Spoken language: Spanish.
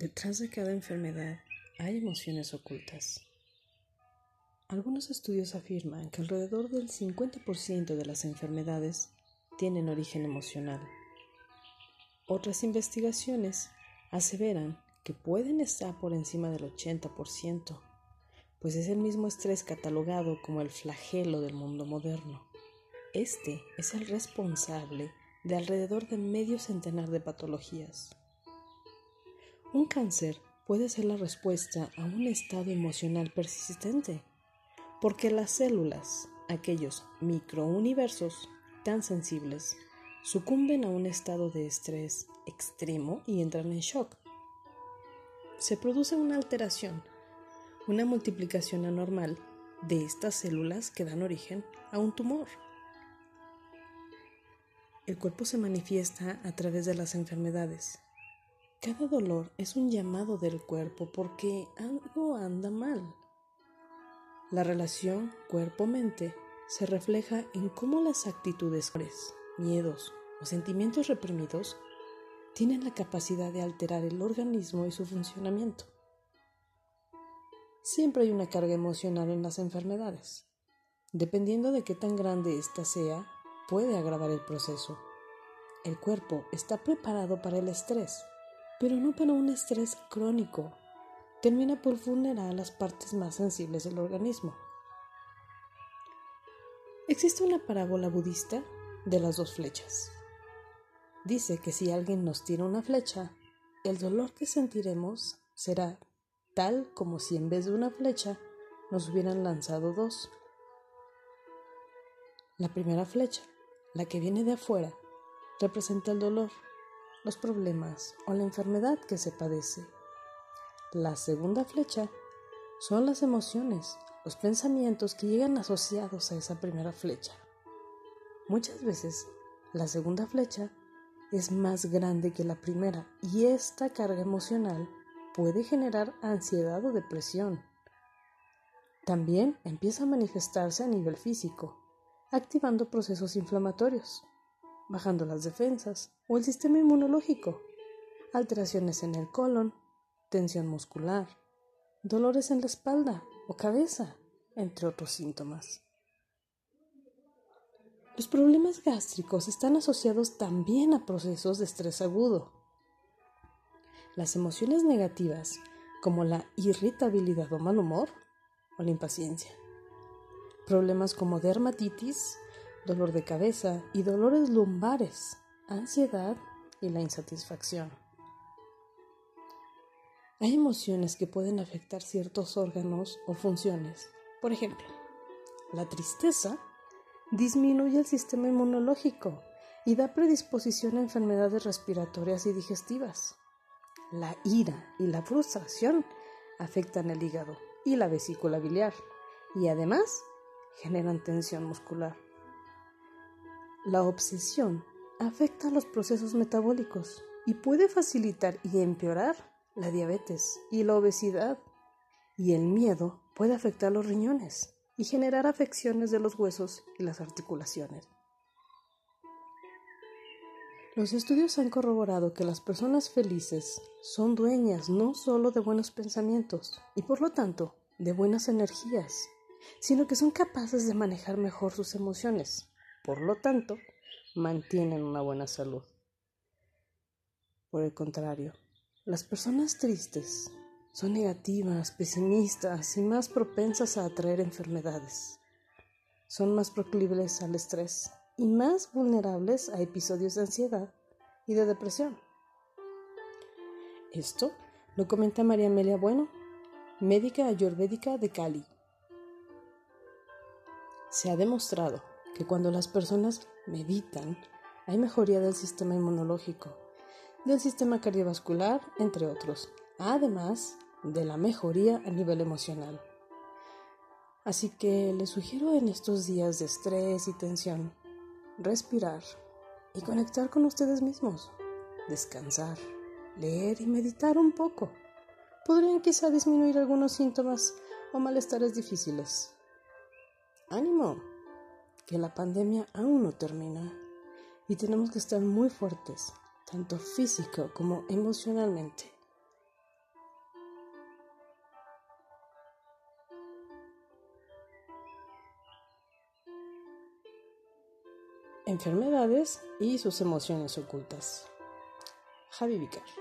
Detrás de cada enfermedad hay emociones ocultas. Algunos estudios afirman que alrededor del 50% de las enfermedades tienen origen emocional. Otras investigaciones aseveran que pueden estar por encima del 80%, pues es el mismo estrés catalogado como el flagelo del mundo moderno. Este es el responsable de alrededor de medio centenar de patologías. Un cáncer puede ser la respuesta a un estado emocional persistente, porque las células, aquellos microuniversos tan sensibles, sucumben a un estado de estrés extremo y entran en shock. Se produce una alteración, una multiplicación anormal de estas células que dan origen a un tumor. El cuerpo se manifiesta a través de las enfermedades, cada dolor es un llamado del cuerpo porque algo anda mal. La relación cuerpo-mente se refleja en cómo las actitudes, miedos o sentimientos reprimidos tienen la capacidad de alterar el organismo y su funcionamiento. Siempre hay una carga emocional en las enfermedades. Dependiendo de qué tan grande ésta sea, puede agravar el proceso. El cuerpo está preparado para el estrés pero no para un estrés crónico. Termina por vulnerar las partes más sensibles del organismo. Existe una parábola budista de las dos flechas. Dice que si alguien nos tira una flecha, el dolor que sentiremos será tal como si en vez de una flecha nos hubieran lanzado dos. La primera flecha, la que viene de afuera, representa el dolor los problemas o la enfermedad que se padece. La segunda flecha son las emociones, los pensamientos que llegan asociados a esa primera flecha. Muchas veces la segunda flecha es más grande que la primera y esta carga emocional puede generar ansiedad o depresión. También empieza a manifestarse a nivel físico, activando procesos inflamatorios bajando las defensas o el sistema inmunológico, alteraciones en el colon, tensión muscular, dolores en la espalda o cabeza, entre otros síntomas. Los problemas gástricos están asociados también a procesos de estrés agudo. Las emociones negativas, como la irritabilidad o mal humor, o la impaciencia. Problemas como dermatitis, dolor de cabeza y dolores lumbares, ansiedad y la insatisfacción. Hay emociones que pueden afectar ciertos órganos o funciones. Por ejemplo, la tristeza disminuye el sistema inmunológico y da predisposición a enfermedades respiratorias y digestivas. La ira y la frustración afectan el hígado y la vesícula biliar y además generan tensión muscular. La obsesión afecta los procesos metabólicos y puede facilitar y empeorar la diabetes y la obesidad. Y el miedo puede afectar los riñones y generar afecciones de los huesos y las articulaciones. Los estudios han corroborado que las personas felices son dueñas no solo de buenos pensamientos y por lo tanto de buenas energías, sino que son capaces de manejar mejor sus emociones por lo tanto, mantienen una buena salud. Por el contrario, las personas tristes son negativas, pesimistas y más propensas a atraer enfermedades. Son más proclives al estrés y más vulnerables a episodios de ansiedad y de depresión. Esto lo comenta María Amelia Bueno, médica ayurvédica de Cali. Se ha demostrado que cuando las personas meditan, hay mejoría del sistema inmunológico, del sistema cardiovascular, entre otros, además de la mejoría a nivel emocional. Así que les sugiero en estos días de estrés y tensión, respirar y conectar con ustedes mismos, descansar, leer y meditar un poco. Podrían quizá disminuir algunos síntomas o malestares difíciles. ¡Ánimo! que la pandemia aún no termina y tenemos que estar muy fuertes, tanto físico como emocionalmente. Enfermedades y sus emociones ocultas. Javi Vicar.